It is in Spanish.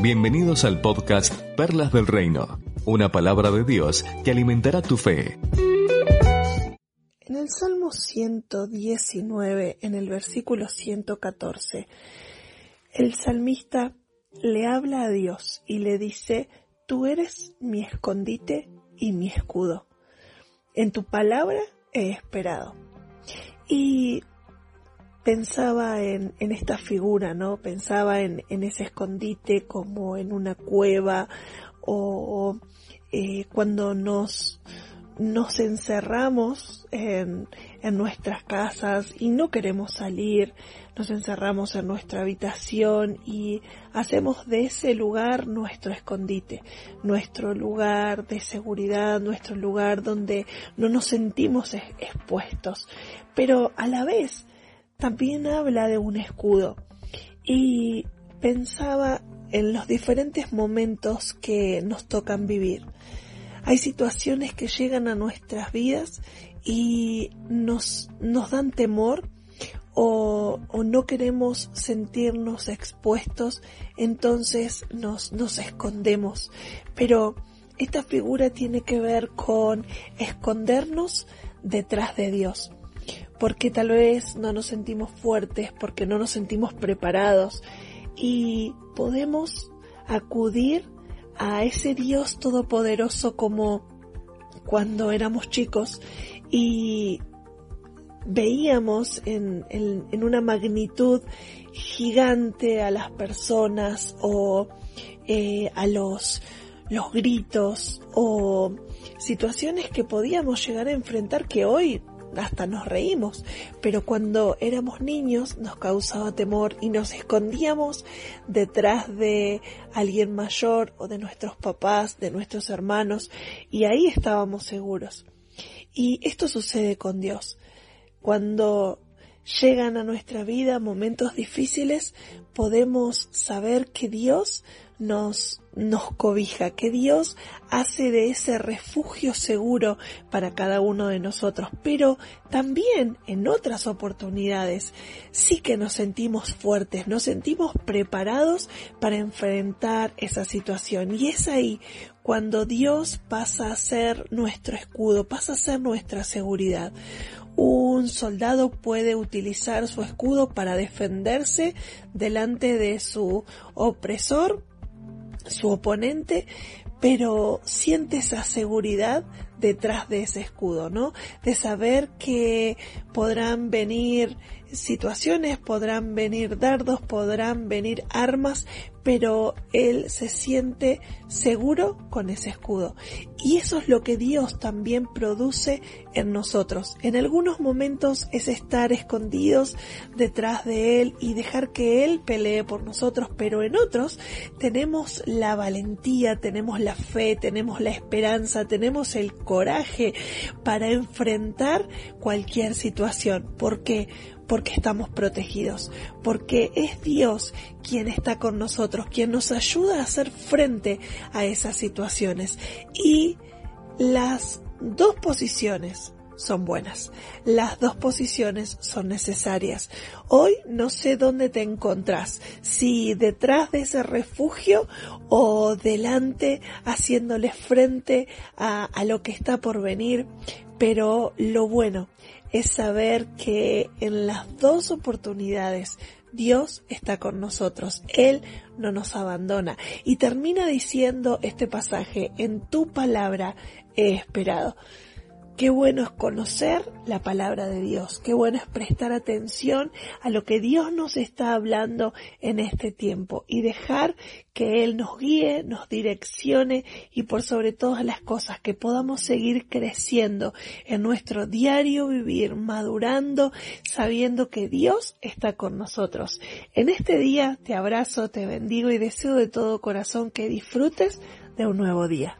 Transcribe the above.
Bienvenidos al podcast Perlas del Reino, una palabra de Dios que alimentará tu fe. En el Salmo 119, en el versículo 114, el salmista le habla a Dios y le dice, Tú eres mi escondite y mi escudo. En tu palabra he esperado. Y pensaba en, esta figura, ¿no? Pensaba en, ese escondite como en una cueva o eh, cuando nos, nos encerramos en, en nuestras casas y no queremos salir, nos encerramos en nuestra habitación y hacemos de ese lugar nuestro escondite, nuestro lugar de seguridad, nuestro lugar donde no nos sentimos expuestos. Pero a la vez también habla de un escudo y pensaba en los diferentes momentos que nos tocan vivir. Hay situaciones que llegan a nuestras vidas y nos, nos dan temor o, o, no queremos sentirnos expuestos, entonces nos, nos escondemos. Pero esta figura tiene que ver con escondernos detrás de Dios porque tal vez no nos sentimos fuertes, porque no nos sentimos preparados. Y podemos acudir a ese Dios todopoderoso como cuando éramos chicos y veíamos en, una magnitud gigante a las personas o eh, a los, los gritos o situaciones que podíamos llegar a enfrentar que hoy hasta nos reímos, pero cuando éramos niños nos causaba temor y nos escondíamos detrás de alguien mayor o de nuestros papás, de nuestros hermanos, y ahí estábamos seguros. Y esto sucede con Dios. Cuando llegan a nuestra vida momentos difíciles, podemos saber que Dios nos, nos cobija, que Dios hace de ese refugio seguro para cada uno de nosotros, pero también en otras oportunidades sí que nos sentimos fuertes, nos sentimos preparados para enfrentar esa situación y es ahí cuando Dios pasa a ser nuestro escudo, pasa a ser nuestra seguridad. Un soldado puede utilizar su escudo para defenderse delante de su opresor su oponente, pero siente esa seguridad detrás de ese escudo, ¿no? De saber que podrán venir situaciones, podrán venir dardos, podrán venir armas, pero él se siente seguro con ese escudo. Y eso es lo que Dios también produce en nosotros. En algunos momentos es estar escondidos detrás de Él y dejar que Él pelee por nosotros, pero en otros tenemos la valentía, tenemos la fe, tenemos la esperanza, tenemos el coraje para enfrentar cualquier situación. ¿Por qué? Porque estamos protegidos, porque es Dios quien está con nosotros, quien nos ayuda a hacer frente a esas situaciones. Y las dos posiciones son buenas. Las dos posiciones son necesarias. Hoy no sé dónde te encontrás, si detrás de ese refugio o delante haciéndole frente a, a lo que está por venir, pero lo bueno es saber que en las dos oportunidades Dios está con nosotros, Él no nos abandona. Y termina diciendo este pasaje, en tu palabra he esperado. Qué bueno es conocer la palabra de Dios, qué bueno es prestar atención a lo que Dios nos está hablando en este tiempo y dejar que Él nos guíe, nos direccione y por sobre todas las cosas que podamos seguir creciendo en nuestro diario vivir, madurando, sabiendo que Dios está con nosotros. En este día te abrazo, te bendigo y deseo de todo corazón que disfrutes de un nuevo día.